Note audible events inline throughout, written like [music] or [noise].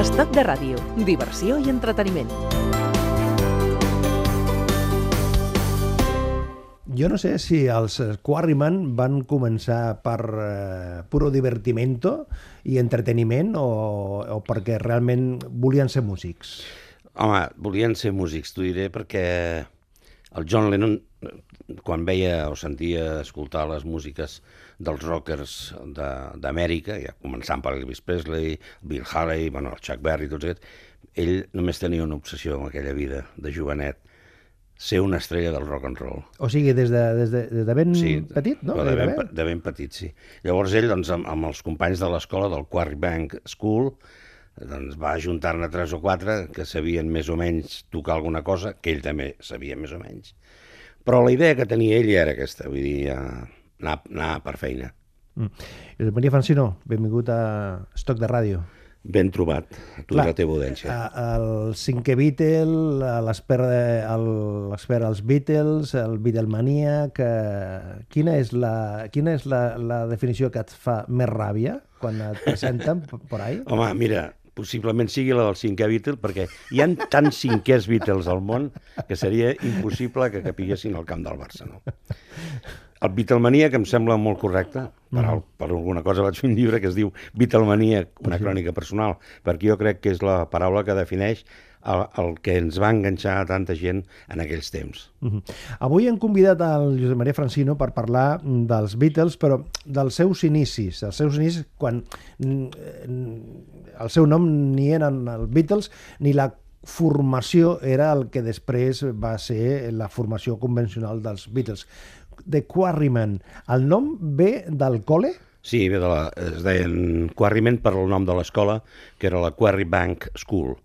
Estoc de ràdio, diversió i entreteniment. Jo no sé si els Quarryman van començar per eh, puro divertimento i entreteniment o, o perquè realment volien ser músics. Home, volien ser músics, t'ho diré, perquè el John Lennon, quan veia o sentia escoltar les músiques dels rockers de- d'Amèrica, ja començant per Elvis Presley, Bill Haley, bueno, el Chuck Berry, tots aquests, ell només tenia una obsessió en aquella vida de jovenet, ser una estrella del rock and roll. O sigui, des de, des de, des de ben petit, no? de, ben, de ben petit, sí. Llavors ell, doncs, amb, amb els companys de l'escola del Quarry Bank School, doncs va ajuntar-ne tres o quatre que sabien més o menys tocar alguna cosa, que ell també sabia més o menys. Però la idea que tenia ell era aquesta, vull dir, eh, anar, anar per feina. Mm. Josep Maria Francino, benvingut a Estoc de Ràdio. Ben trobat, a tu i la teva audiència. a- el cinquè Beatle, a l'espera de- el- l'espera als Beatles, el Beatlemaníac... Eh, quina és, la, quina és la, la definició que et fa més ràbia quan et presenten [laughs] p- por ahí? Home, mira, possiblement sigui la del cinquè Beatle, perquè hi ha tants cinquers Beatles al món que seria impossible que capiguessin al camp del Barça, no? [laughs] El Beatlemania, que em sembla molt correcte, per, al, per alguna cosa vaig fer un llibre que es diu Beatlemania, una crònica personal, perquè jo crec que és la paraula que defineix el, el que ens va enganxar a tanta gent en aquells temps. Mhm. Avui hem convidat al Josep Maria Francino per parlar mm, dels Beatles, però dels seus inicis, els seus inicis quan mm, el seu nom ni eren els Beatles ni la formació era el que després va ser la formació convencional dels Beatles. The Quarrymen, el nom ve del col·le? Sí, bé, de la, es deien Quarrymen per el nom de l'escola, que era la Quarry Bank School.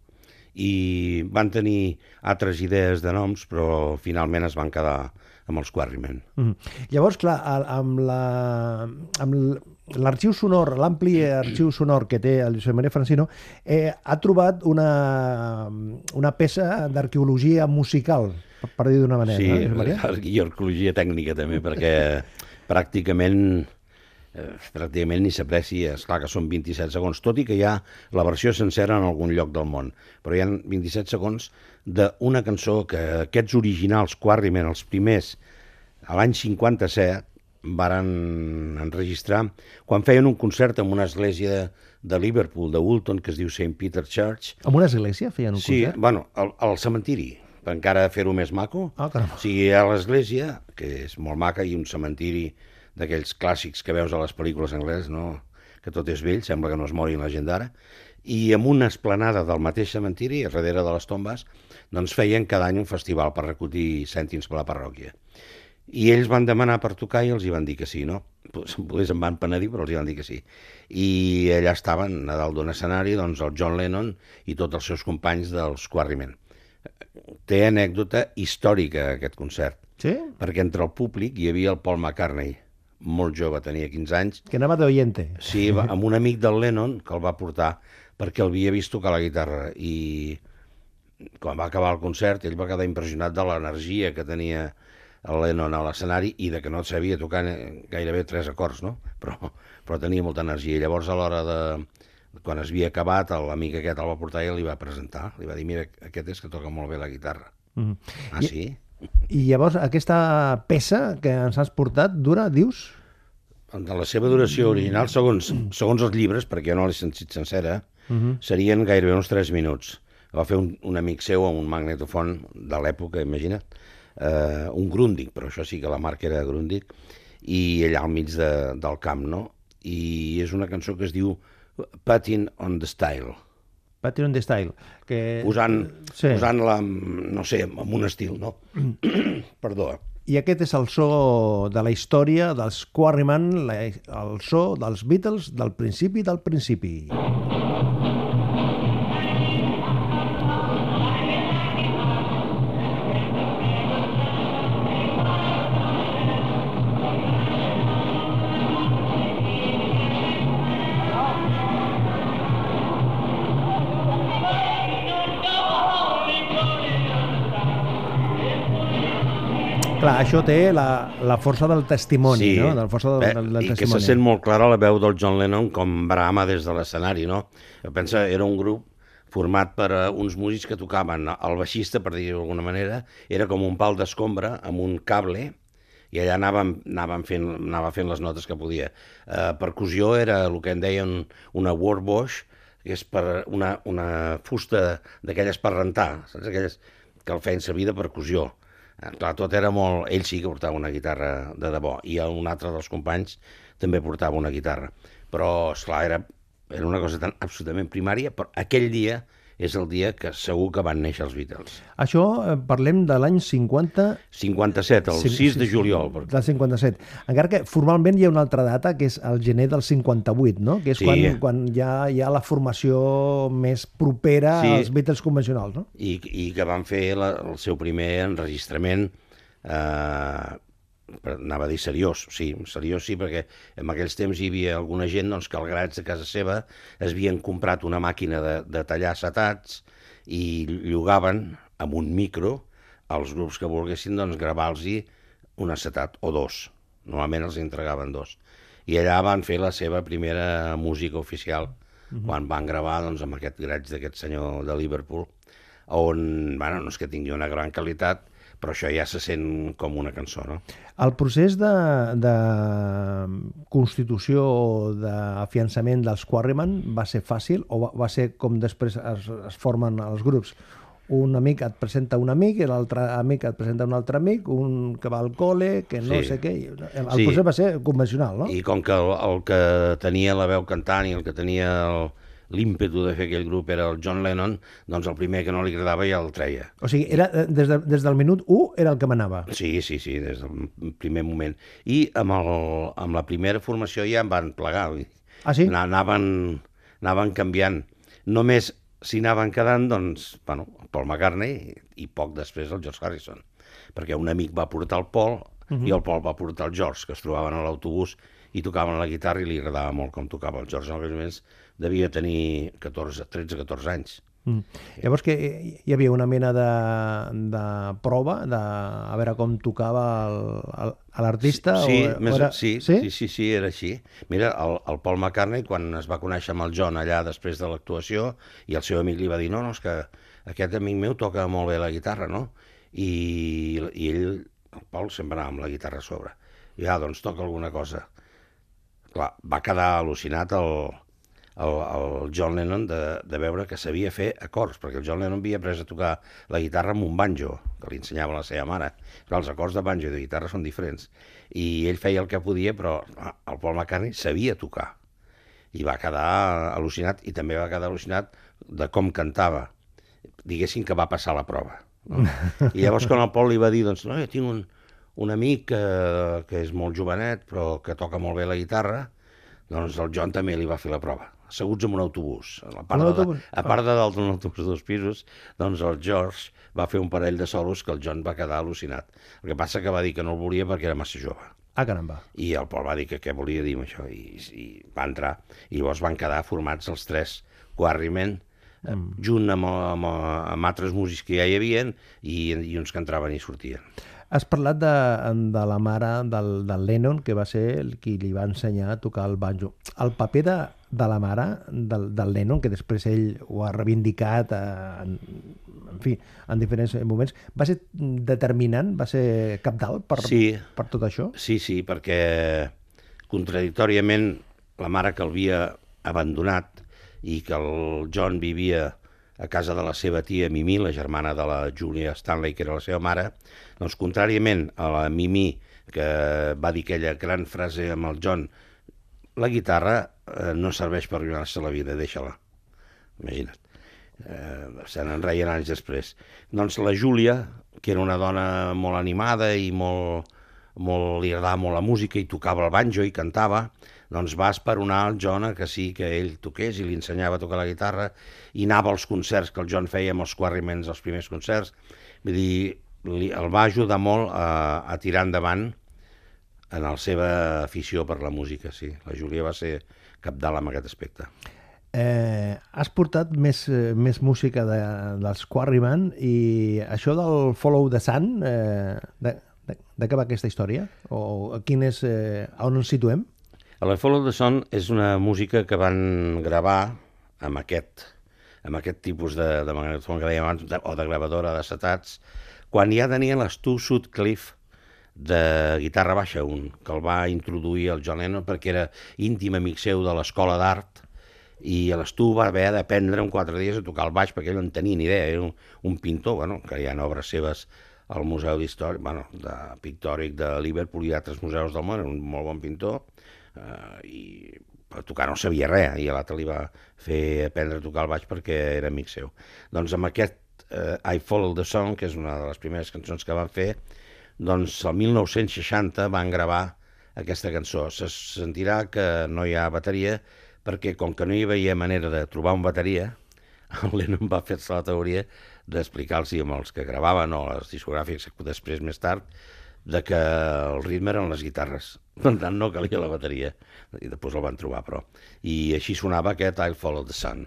I van tenir altres idees de noms, però finalment es van quedar amb els Quarrymen. Mm. Llavors, clar, amb la- amb l'arxiu sonor, l'ampli arxiu sonor que té el Josep Maria Francino, eh, ha trobat una, una peça d'arqueologia musical, per- dir d'una manera, Sí, no, Josep Maria? i arqueologia tècnica també, perquè [laughs] pràcticament eh, pràcticament ni s'aprecia, és clar que són 27 segons, tot i que hi ha la versió sencera en algun lloc del món, però hi ha 27 segons d'una cançó que aquests originals Quarrymen, els primers, a l'any 57, varen enregistrar quan feien un concert en una església de, de Liverpool, de Woolton, que es diu St. Peter Church, En una església feien un Sí, concert? bueno, al, al cementiri, per encara fer-ho més maco. Ah, caram. O sigui, ha l'església, que és molt maca, i un cementiri d'aquells clàssics que veus a les pel·lícules angleses, no? que tot és vell, sembla que no es mori la gent d'ara, i amb una esplanada del mateix cementiri, a darrere de les tombes, doncs feien cada any un festival per recollir cèntims per la parròquia. I ells van demanar per tocar i els hi van dir que sí, no? Pues, [laughs] pues em van penedir, però els hi van dir que sí. I allà estaven, a dalt d'un escenari, doncs el John Lennon i tots els seus companys dels Quarrymen. Té anècdota històrica aquest concert, Sí? perquè entre el públic hi havia el Paul McCartney, molt jove, tenia 15 anys, Que anava d'oyente. Sí, va, amb un amic del Lennon que el va portar perquè el havia vist tocar la guitarra i quan va acabar el concert ell va quedar impressionat de l'energia que tenia el Lennon a l'escenari i de que no sabia tocar gairebé tres acords, no? Però, però tenia molta energia. I llavors a l'hora de... quan es havia acabat, l'amic aquest el va portar i li va presentar. Li va dir, mira, aquest és que toca molt bé la guitarra. Mm. Ah, I- sí? I llavors aquesta peça que ens has portat dura, dius? De la seva duració original, segons, segons els llibres, perquè jo no l'he sentit sencera, Uh -huh. serien gairebé uns 3 minuts. Va fer un, un amic seu amb un magnetofon de l'època, imagina't, eh, un Grundig, però això sí que la marca era Grundig, i allà al mig de, del camp, no? I és una cançó que es diu Patting on the Style, Patreon de Style. Que... posant, Sí. sí. posant-la, amb, no sé, amb un estil, no? [clears throat] Perdó. I aquest és el so de la història dels Quarryman, la, el so dels Beatles del principi del principi. Clar, això té la, la força del testimoni, no? De la força del, Bé, del, del I que testimoni. se sent molt clara la veu del John Lennon com brama des de l'escenari, no? Pensa, era un grup format per uh, uns músics que tocaven. El baixista, per dir-ho d'alguna manera, era com un pal d'escombra amb un cable i allà anàvem, anàvem fent, anava fent les notes que podia. Uh, percussió era el que en deien una warbosh, que és per una, una fusta d'aquelles per rentar, saps? Aquelles que el feien servir de percussió. Eh, clar, tot era molt... Ell sí que portava una guitarra de debò, i un altre dels companys també portava una guitarra. Però, esclar, era, era una cosa tan absolutament primària, però aquell dia és el dia que segur que van néixer els Beatles. Això eh, parlem de l'any 50... 57, el Sí, 6 sí, de juliol. perquè- Del 57. Encara que formalment hi ha una altra data, que és el gener del 58, no? Que és Sí. quan, quan ja hi ha la formació més propera Sí. als Beatles convencionals, no? i, i que van fer la, el seu primer enregistrament eh, per- anava a dir seriós, sí, seriós sí, perquè en aquells temps hi havia alguna gent doncs, que al graig de casa seva es havien comprat una màquina de, de tallar acetats i llogaven amb un micro als grups que volguessin doncs, gravar-los un acetat o dos. Normalment els entregaven dos. I allà van fer la seva primera música oficial, quan van gravar doncs, amb aquest graig d'aquest senyor de Liverpool, on, bueno, no és que tingui una gran qualitat, però això ja se sent com una cançó, no? El procés de, de constitució o d'afiançament dels Quarryman va ser fàcil o va, va ser com després es, es formen els grups? Un amic et presenta un amic i l'altre amic et presenta un altre amic, un que va al col·le, que no Sí. sé què... el Sí. procés va ser convencional, no? I com que el, el que tenia la veu cantant i el que tenia el- l'ímpetu de fer aquell grup era el John Lennon, doncs el primer que no li agradava ja el treia. O sigui, era, eh, des, de, des del minut 1 era el que manava. Sí, sí, sí, des del primer moment. I amb, el, amb la primera formació ja em van plegar. Ah, sí? Ana- Anaven, anaven canviant. Només s'hi anaven quedant, doncs, bueno, Paul McCartney i, i poc després el George Harrison. Perquè un amic va portar el Paul i el Paul va portar el George, que es trobaven a l'autobús i tocaven la guitarra i li agradava molt com tocava el George. En aquells moments devia tenir 14, 13-14 anys. Mm. Llavors que hi havia una mena de, de prova de a veure com tocava l'artista? Sí, o, més, o era... sí, sí? sí, sí, sí, era així. Mira, el, el Paul McCartney, quan es va conèixer amb el John allà després de l'actuació, i el seu amic li va dir, no, no, és que aquest amic meu toca molt bé la guitarra, no? I, i ell, el Paul, sempre anava amb la guitarra a sobre. I ja, doncs toca alguna cosa. Clar, va quedar al·lucinat el, el, el John Lennon de, de veure que sabia fer acords, perquè el John Lennon havia après a tocar la guitarra amb un banjo, que li ensenyava la seva mare. Però els acords de banjo i de guitarra són diferents. I ell feia el que podia, però el Paul McCartney sabia tocar. I va quedar al·lucinat, i també va quedar al·lucinat de com cantava. Diguessin que va passar la prova. No? [laughs] I llavors quan el Paul li va dir, doncs, no, jo tinc un, un amic que, que és molt jovenet, però que toca molt bé la guitarra, doncs el John també li va fer la prova, asseguts en un autobús. A, la part Un de, autobús? a part de dalt d'un autobús de dos pisos, doncs el George va fer un parell de solos que el John va quedar al·lucinat. El que passa que va dir que no el volia perquè era massa jove. Ah, caramba. I el Paul va dir que què volia dir amb això, i, i va entrar. I llavors van quedar formats els tres Quarrymen, mm. junt amb, amb, amb altres músics que ja hi havien i, i uns que entraven i sortien. Has parlat de, de la mare del, del Lennon, que va ser el qui li va ensenyar a tocar el banjo. El paper de, de la mare del, del Lennon, que després ell ho ha reivindicat eh, en, en fi, en diferents moments, va ser determinant, va ser capdalt per, Sí. per tot això? Sí, sí, perquè contradictòriament la mare que el havia abandonat i que el John vivia a casa de la seva tia Mimi, la germana de la Julia Stanley, que era la seva mare, doncs contràriament a la Mimi, que va dir aquella gran frase amb el John, la guitarra eh, no serveix per guanyar-se la vida, deixa-la. Imagina't. Eh, se n'en reien anys després. Doncs la Júlia, que era una dona molt animada i molt, molt, li agradava molt la música i tocava el banjo i cantava, doncs va esperonar el John a que sí que ell toqués i li ensenyava a tocar la guitarra i anava als concerts que el John feia amb els Quarrymens, els primers concerts. Vull dir, li, el va ajudar molt a, a tirar endavant en la seva afició per la música, sí. La Júlia va ser capdalt en aquest aspecte. Eh, has portat més, eh, més música de, dels Quarryman i això del Follow the Sun, eh, de, de, de què va aquesta història? O quin és, eh, on ens situem? La Follow the Sun és una música que van gravar amb aquest, amb aquest tipus de, de magnetofon que dèiem abans, de, o de gravadora d'acetats, quan ja tenien l'Stu Sutcliffe de guitarra baixa, un, que el va introduir el John Lennon perquè era íntim amic seu de l'escola d'art i l'Stu va haver d'aprendre en quatre dies a tocar el baix perquè ell no en tenia ni idea, era un, un pintor, bueno, que hi ha obres seves al Museu d'Història, bueno, de pictòric de Liverpool i altres museus del món, era un molt bon pintor, eh, i per tocar no sabia res, i l'altre li va fer aprendre a tocar el baix perquè era amic seu. Doncs amb aquest eh, I Follow the Song, que és una de les primeres cançons que van fer, doncs el 1960 van gravar aquesta cançó. Se sentirà que no hi ha bateria, perquè com que no hi havia manera de trobar un bateria, [laughs] el Lennon va fer-se la teoria d'explicar-los amb els que gravaven o les discogràfics després més tard de que el ritme eren les guitarres. [laughs] Per tant, no calia la bateria. I després el van trobar, però. I així sonava aquest I'll Follow the Sun.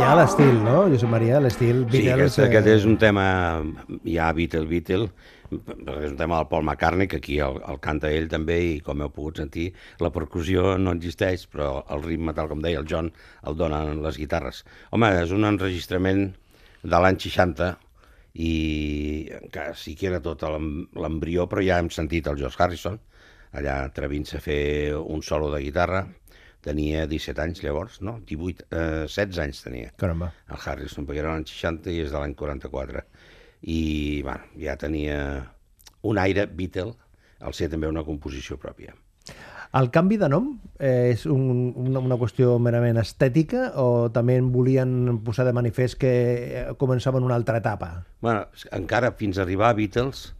Aquí a sota hi ha l'estil, no, Josep Maria? L'estil Sí, Beatles... aquest, aquest és un tema ja Beatle, Beatle, és un tema del Paul McCartney, que aquí el, el canta ell també, i com heu pogut sentir, la percussió no existeix, però el ritme, tal com deia el John, el donen les guitarres. Home, és un enregistrament de l'any 60, i encara sí que era tot l'em- l'embrió, però ja hem sentit el George Harrison, allà atrevint-se a fer un solo de guitarra, tenia 17 anys llavors, no? 18, eh, 16 anys tenia Caramba. el Harrison, perquè era l'any 60 i és de l'any 44. I, bueno, ja tenia un aire Beatle, al ser també una composició pròpia. El canvi de nom eh, és un, una, una qüestió merament estètica o també en volien posar de manifest que eh, començaven una altra etapa? bueno, encara fins a arribar a Beatles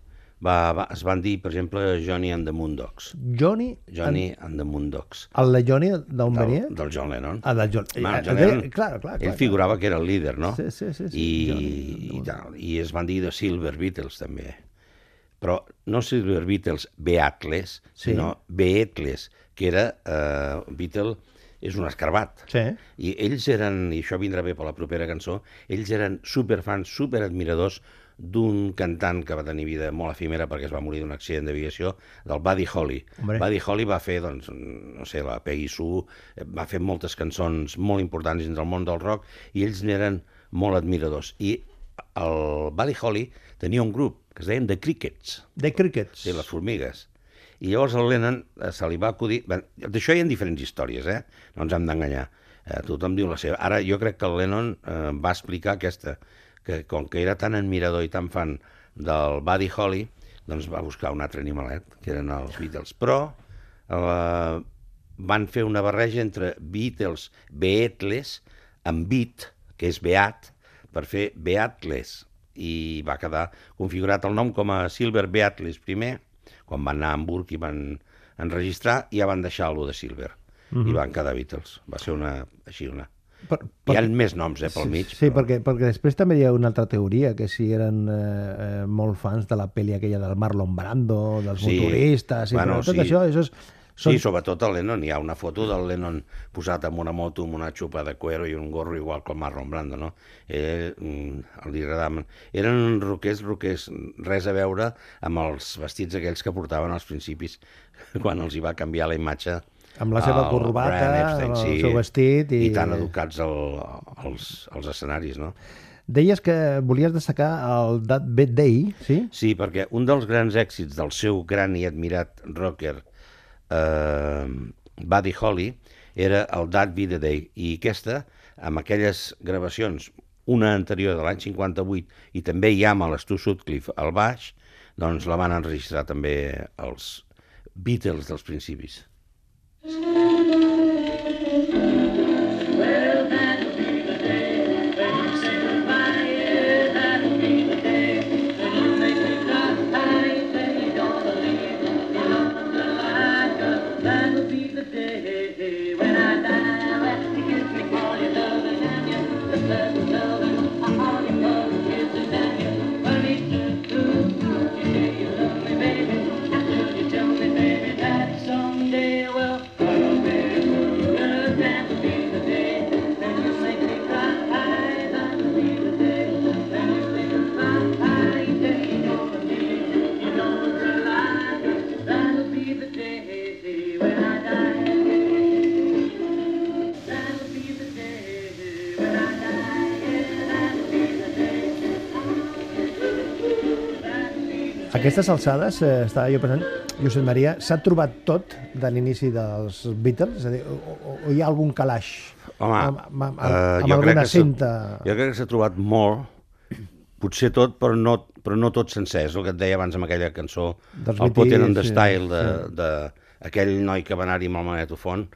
va, va, es van dir, per exemple, Johnny and the Moondogs. Johnny... Johnny and the Moondogs. El de Johnny d'on venia? del John Lennon. Ah, del John. Home, Eh, John eh, Lennon, clar, clar, clar, ell clar. figurava que era el líder, no? Sí, sí, sí, sí, I, Johnny i, tal, I es van dir de Silver Beatles, també. Però no Silver Beatles Beatles, Sí. sinó Beatles, que era... Eh, Beatle és un escarbat. Sí. I ells eren, i això vindrà bé per la propera cançó, ells eren superfans, superadmiradors d'un cantant que va tenir vida molt efímera perquè es va morir d'un accident d'aviació, del Buddy Holly. Hombre. Buddy Holly va fer, doncs, no sé, la Peggy Sue, eh, va fer moltes cançons molt importants dins del món del rock i ells n'eren molt admiradors. I el Buddy Holly tenia un grup que es deien The Crickets, The Crickets. Sí, les formigues. I llavors el Lennon eh, se li va acudir... D'això hi ha diferents històries, eh? No ens hem d'enganyar. Eh, tothom diu la seva. Ara, jo crec que el Lennon eh, va explicar aquesta, que com que era tan admirador i tan fan del Buddy Holly, doncs va buscar un altre animalet, que eren els Beatles. Però eh, van fer una barreja entre Beatles, Beatles, amb Beat, que és Beat, per fer Beatles, i va quedar configurat el nom com a Silver Beatles primer, quan van anar a Hamburg i van enregistrar, i ja van deixar lo de Silver. I van quedar Beatles. Va ser una, així una... Per, Hi ha més noms, eh, pel mig. Sí, sí perquè, perquè després també hi ha una altra teoria, que si eren eh, eh, molt fans de la pel·li aquella del Marlon Brando, dels Sí. motoristes, i Bueno, tot sí. això, això és, Sí, sobretot el Lennon. Hi ha una foto del Lennon posat amb una moto, amb una xupa de cuero i un gorro igual el Marlon Brando, no? Ell, mm, li agradaven... Eren roquers, roquers, res a veure amb els vestits aquells que portaven als principis, [laughs] quan els hi va canviar la imatge Amb la seva el corbata, el sí, seu vestit i... i tan educats al, als, als escenaris, no? Deies que volies destacar el That Bad Day, sí? Sí, perquè un dels grans èxits del seu gran i admirat rocker eh, Buddy Holly era el That Be The Day i aquesta, amb aquelles gravacions una anterior de l'any 58 i també hi ha amb l'Stu Sutcliffe al baix, doncs la van enregistrar també els Beatles dels principis. Mm-hmm. [laughs] aquestes alçades, eh, estava jo pensant, Josep Maria, s'ha trobat tot de l'inici dels Beatles? És a dir, o, o, o hi ha algun calaix Home, amb, amb, amb, amb jo crec alguna cinta? Jo crec que s'ha trobat molt, potser tot, però no, però no tot sencer. És el que et deia abans amb aquella cançó, Dels el Potent and the sí, Style, de, sí. de, aquell noi que va anar-hi amb el magnetofon,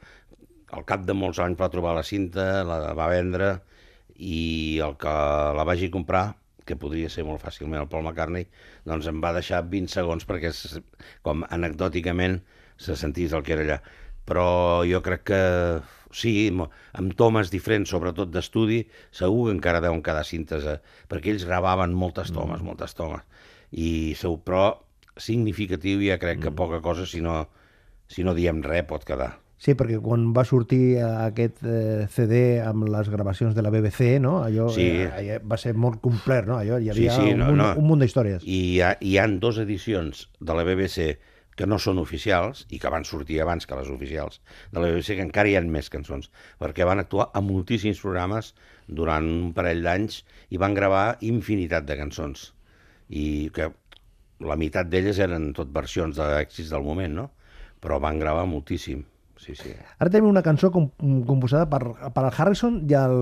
al cap de molts anys va trobar la cinta, la va vendre, i el que la vagi comprar, que podria ser molt fàcilment el Paul McCartney, doncs em va deixar 20 segons perquè, com anecdòticament, se sentís el que era allà. Però jo crec que sí, amb tomes diferents, sobretot d'estudi, segur que encara deuen quedar cintes, eh, perquè ells gravaven moltes tomes, mm. moltes tomes. I segur, però significatiu ja crec que poca cosa, si no, si no diem res, pot quedar. Sí, perquè quan va sortir eh, aquest eh, CD amb les gravacions de la BBC, no? allò Sí. eh, allò va ser molt complet, no? Allò, hi Sí, havia sí, un, no, munt, no. un munt d'històries. I hi ha, hi han dues edicions de la BBC que no són oficials i que van sortir abans que les oficials de la BBC, que encara hi ha més cançons, perquè van actuar a moltíssims programes durant un parell d'anys i van gravar infinitat de cançons. I que la meitat d'elles eren tot versions d'èxits del moment, no? Però van gravar moltíssim. Sí, sí. Ara tenim una cançó com, composada per, per el Harrison i el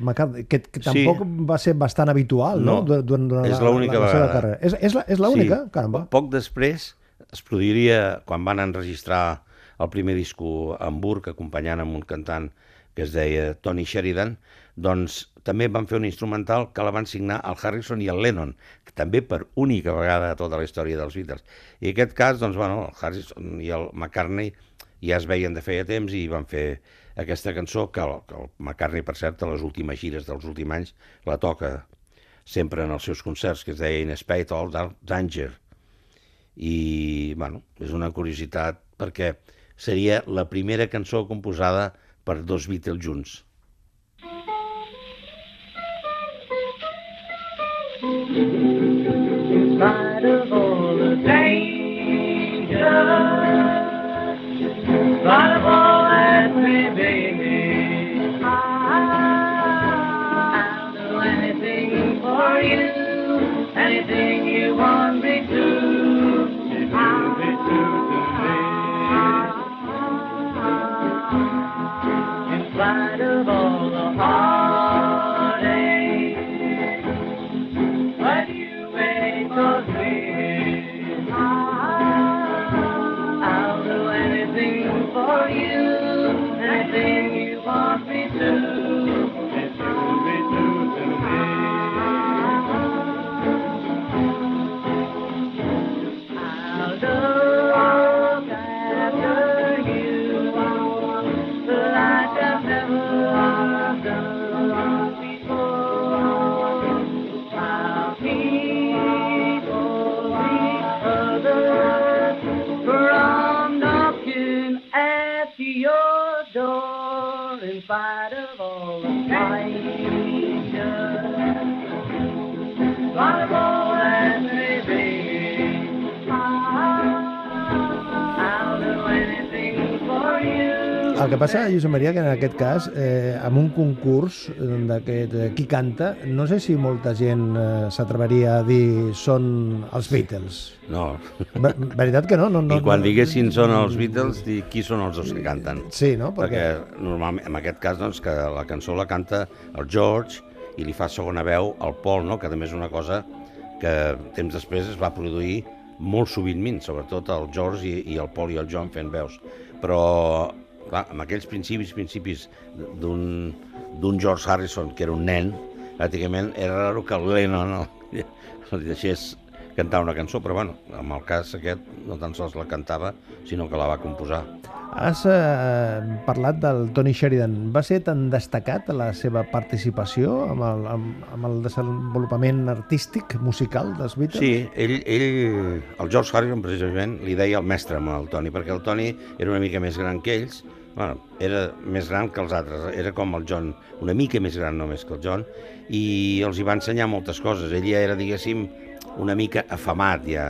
McCartney, que, que Sí. tampoc va ser bastant habitual, no? No, Durant, durant és la, l'única vegada. carrera. És, és, la- és l'única? Sí. Caramba. Poc després es produiria, quan van enregistrar el primer disco a Hamburg, acompanyant amb un cantant que es deia Tony Sheridan, doncs també van fer un instrumental que la van signar el Harrison i el Lennon, que també per única vegada a tota la història dels Beatles. I en aquest cas, doncs, bueno, el Harrison i el McCartney ja es veien de feia temps i van fer aquesta cançó que el, que el McCartney, per cert, a les últimes gires dels últims anys la toca sempre en els seus concerts, que es deia In Spite of Danger. I, bueno, és una curiositat perquè seria la primera cançó composada per dos Beatles junts. El que passa, Josep Maria, que en aquest cas, eh, amb un concurs eh, d'aquest eh, qui canta, no sé si molta gent eh, s'atreveria a dir són els Beatles. No. Ver veritat que no? no, no I quan no, diguessin són els Beatles, dir qui són els dos que canten. Sí, no? Perquè, Perquè... normalment, en aquest cas, doncs, que la cançó la canta el George i li fa segona veu al Paul, no? que també és una cosa que temps després es va produir molt sovintment, sobretot el George i, i el Paul i el John fent veus. Però, clar, amb aquells principis, principis d'un George Harrison, que era un nen, pràcticament era raro que el Lennon el, el deixés cantar una cançó, però bueno, en el cas aquest no tan sols la cantava, sinó que la va composar. Has eh, parlat del Tony Sheridan. Va ser tan destacat la seva participació amb el, amb, amb el desenvolupament artístic, musical dels Beatles? Sí, ell, ell, el George Harrison, precisament, li deia el mestre amb el Tony, perquè el Tony era una mica més gran que ells, bueno, era més gran que els altres, era com el John, una mica més gran només que el John, i els hi va ensenyar moltes coses. Ell ja era, diguéssim, una mica afamat, ja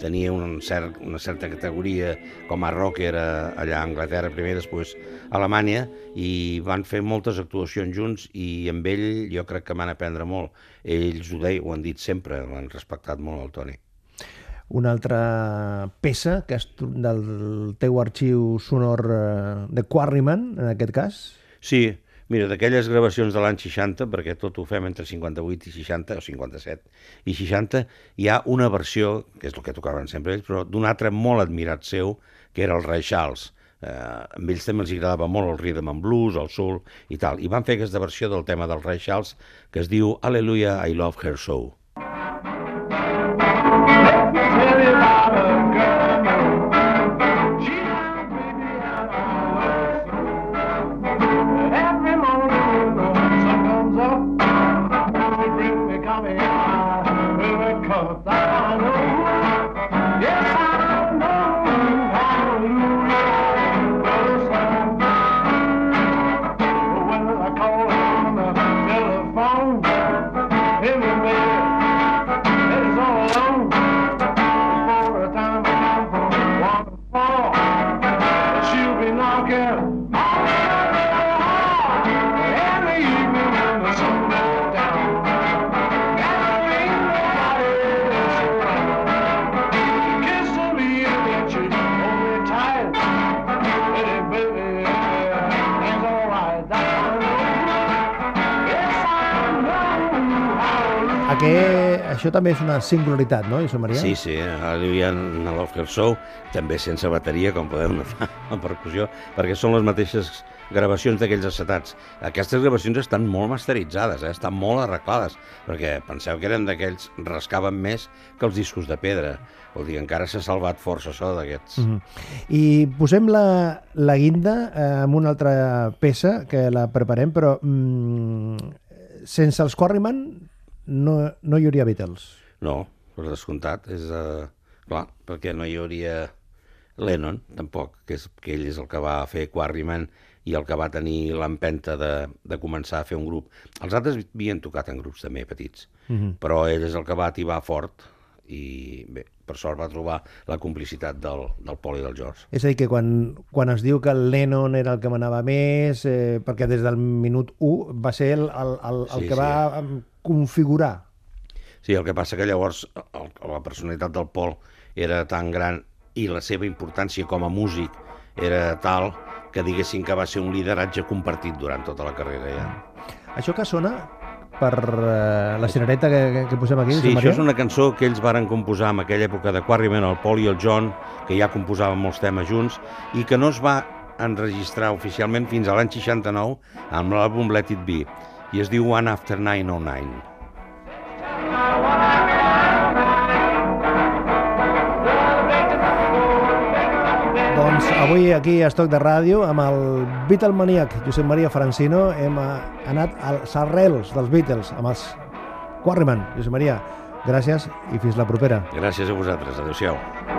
tenia un cert, una certa categoria com a rocker a- allà a Anglaterra primer, després a Alemanya, i van fer moltes actuacions junts i amb ell jo crec que van aprendre molt. Ells ho deien, ho han dit sempre, l'han respectat molt el Tony. Una altra peça que és del teu arxiu sonor eh, de Quarryman, en aquest cas? Sí, mira, d'aquelles gravacions de l'any 60, perquè tot ho fem entre 58 i 60, o 57 i 60, hi ha una versió, que és el que tocaven sempre ells, però d'un altre molt admirat seu, que era el Ray Charles. Eh, amb ells també els agradava molt el rhythm and blues, el soul i tal. I van fer aquesta versió del tema del Ray Charles, que es diu Hallelujah, I Love Her So. Això també és una singularitat, no, Josep Maria? Sí, sí, Hallelujah and I Love Her So, també sense bateria, com podeu [laughs] notar, la percussió, perquè són les mateixes gravacions d'aquells acetats. Aquestes gravacions estan molt masteritzades, eh? estan molt arreglades, perquè penseu que eren d'aquells, rascaven més que els discos de pedra. Vol dir, encara s'ha salvat força so d'aquests. Mm Mhm. I posem la, la guinda eh, amb una altra peça que la preparem, però mm, sense els Quarryman no, no hi hauria Beatles. No, per descomptat, és... Uh, clar, perquè no hi hauria Lennon, tampoc, que, és, que ell és el que va fer Quarryman i el que va tenir l'empenta de, de començar a fer un grup. Els altres havien tocat en grups també petits, mm Mhm. -hmm. però ell és el que va ativar fort i bé, per sort va trobar la complicitat del, del Pol i del George. És a dir, que quan, quan es diu que el Lennon era el que manava més, eh, perquè des del minut 1 va ser el, el, el, el Sí, que sí. va configurar. Sí, el que passa que llavors el, la personalitat del Pol era tan gran i la seva importància com a músic era tal que diguessin que va ser un lideratge compartit durant tota la carrera ja. Això que sona per eh, la cirereta que, que, que posem aquí, Sí, això és una cançó que ells varen composar en aquella època de Quarryman, el Paul i el John, que ja composaven molts temes junts, i que no es va enregistrar oficialment fins a l'any 69 amb l'àlbum Let It Be, i es diu One After 909. Doncs avui aquí a Estoc de Ràdio amb el Beatlemaniac Josep Maria Francino hem eh, anat als arrels dels Beatles amb els Quarryman. Josep Maria, gràcies i fins la propera. Gràcies a vosaltres. Adéu-siau.